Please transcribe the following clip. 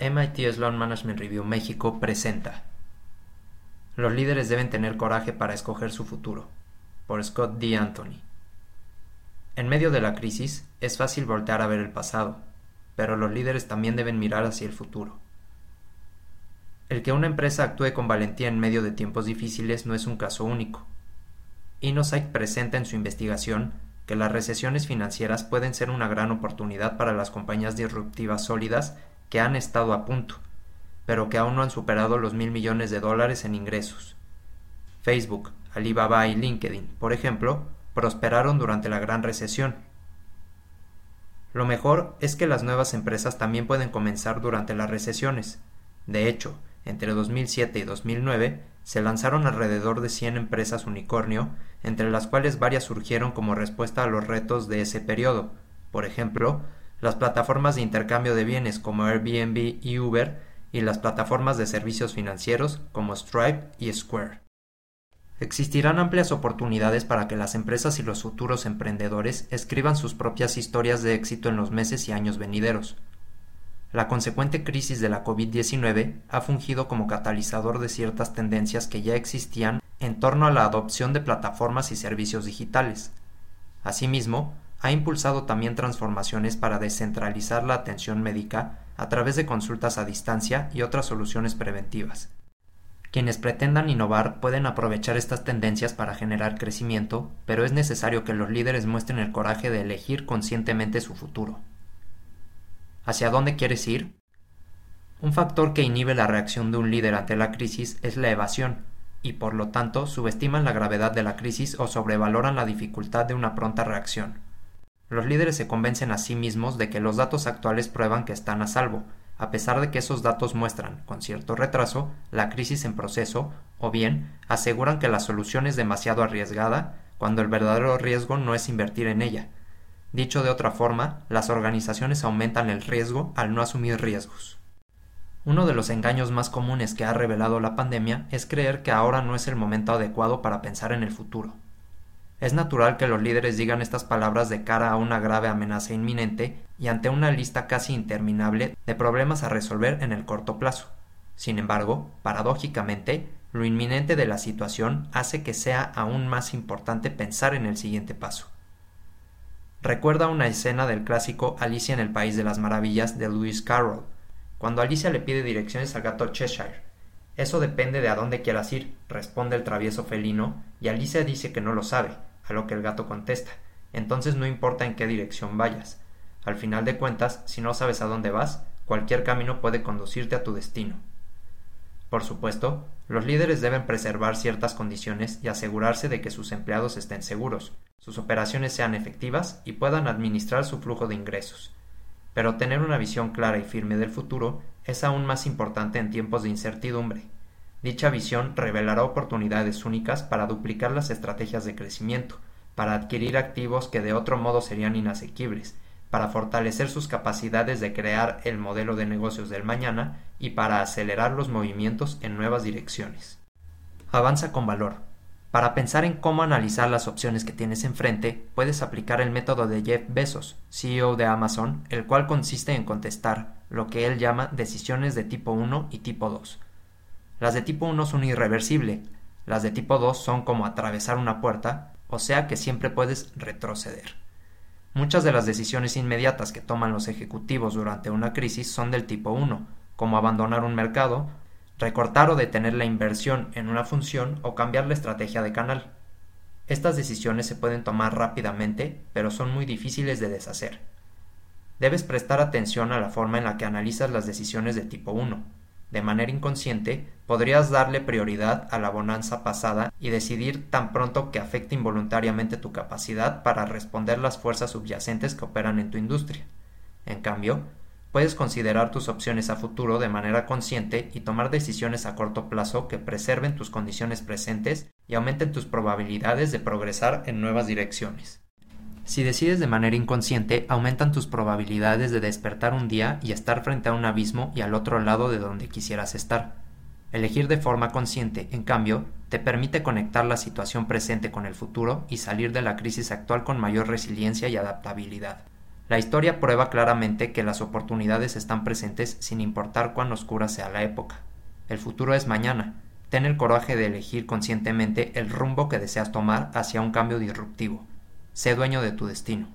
MIT Sloan Management Review México presenta Los líderes deben tener coraje para escoger su futuro, por Scott D. Anthony. En medio de la crisis, es fácil voltear a ver el pasado, pero los líderes también deben mirar hacia el futuro. El que una empresa actúe con valentía en medio de tiempos difíciles no es un caso único. Inosight presenta en su investigación que las recesiones financieras pueden ser una gran oportunidad para las compañías disruptivas sólidas que han estado a punto, pero que aún no han superado los mil millones de dólares en ingresos. Facebook, Alibaba y LinkedIn, por ejemplo, prosperaron durante la gran recesión. Lo mejor es que las nuevas empresas también pueden comenzar durante las recesiones. De hecho, entre 2007 y 2009 se lanzaron alrededor de 100 empresas unicornio, entre las cuales varias surgieron como respuesta a los retos de ese periodo. Por ejemplo, las plataformas de intercambio de bienes como Airbnb y Uber y las plataformas de servicios financieros como Stripe y Square. Existirán amplias oportunidades para que las empresas y los futuros emprendedores escriban sus propias historias de éxito en los meses y años venideros. La consecuente crisis de la COVID-19 ha fungido como catalizador de ciertas tendencias que ya existían en torno a la adopción de plataformas y servicios digitales. Asimismo, ha impulsado también transformaciones para descentralizar la atención médica a través de consultas a distancia y otras soluciones preventivas. Quienes pretendan innovar pueden aprovechar estas tendencias para generar crecimiento, pero es necesario que los líderes muestren el coraje de elegir conscientemente su futuro. ¿Hacia dónde quieres ir? Un factor que inhibe la reacción de un líder ante la crisis es la evasión, y por lo tanto subestiman la gravedad de la crisis o sobrevaloran la dificultad de una pronta reacción. Los líderes se convencen a sí mismos de que los datos actuales prueban que están a salvo, a pesar de que esos datos muestran, con cierto retraso, la crisis en proceso, o bien aseguran que la solución es demasiado arriesgada, cuando el verdadero riesgo no es invertir en ella. Dicho de otra forma, las organizaciones aumentan el riesgo al no asumir riesgos. Uno de los engaños más comunes que ha revelado la pandemia es creer que ahora no es el momento adecuado para pensar en el futuro. Es natural que los líderes digan estas palabras de cara a una grave amenaza inminente y ante una lista casi interminable de problemas a resolver en el corto plazo. Sin embargo, paradójicamente, lo inminente de la situación hace que sea aún más importante pensar en el siguiente paso. Recuerda una escena del clásico Alicia en el País de las Maravillas de Lewis Carroll, cuando Alicia le pide direcciones al gato Cheshire. Eso depende de a dónde quieras ir, responde el travieso felino, y Alicia dice que no lo sabe, lo que el gato contesta. Entonces no importa en qué dirección vayas. Al final de cuentas, si no sabes a dónde vas, cualquier camino puede conducirte a tu destino. Por supuesto, los líderes deben preservar ciertas condiciones y asegurarse de que sus empleados estén seguros, sus operaciones sean efectivas y puedan administrar su flujo de ingresos. Pero tener una visión clara y firme del futuro es aún más importante en tiempos de incertidumbre. Dicha visión revelará oportunidades únicas para duplicar las estrategias de crecimiento, para adquirir activos que de otro modo serían inasequibles, para fortalecer sus capacidades de crear el modelo de negocios del mañana y para acelerar los movimientos en nuevas direcciones. Avanza con valor. Para pensar en cómo analizar las opciones que tienes enfrente, puedes aplicar el método de Jeff Bezos, CEO de Amazon, el cual consiste en contestar lo que él llama decisiones de tipo 1 y tipo 2 las de tipo 1 son irreversible, las de tipo 2 son como atravesar una puerta, o sea que siempre puedes retroceder. Muchas de las decisiones inmediatas que toman los ejecutivos durante una crisis son del tipo 1, como abandonar un mercado, recortar o detener la inversión en una función o cambiar la estrategia de canal. Estas decisiones se pueden tomar rápidamente, pero son muy difíciles de deshacer. Debes prestar atención a la forma en la que analizas las decisiones de tipo 1 de manera inconsciente, podrías darle prioridad a la bonanza pasada y decidir tan pronto que afecte involuntariamente tu capacidad para responder las fuerzas subyacentes que operan en tu industria. En cambio, puedes considerar tus opciones a futuro de manera consciente y tomar decisiones a corto plazo que preserven tus condiciones presentes y aumenten tus probabilidades de progresar en nuevas direcciones. Si decides de manera inconsciente, aumentan tus probabilidades de despertar un día y estar frente a un abismo y al otro lado de donde quisieras estar. Elegir de forma consciente, en cambio, te permite conectar la situación presente con el futuro y salir de la crisis actual con mayor resiliencia y adaptabilidad. La historia prueba claramente que las oportunidades están presentes sin importar cuán oscura sea la época. El futuro es mañana. Ten el coraje de elegir conscientemente el rumbo que deseas tomar hacia un cambio disruptivo. Sé dueño de tu destino.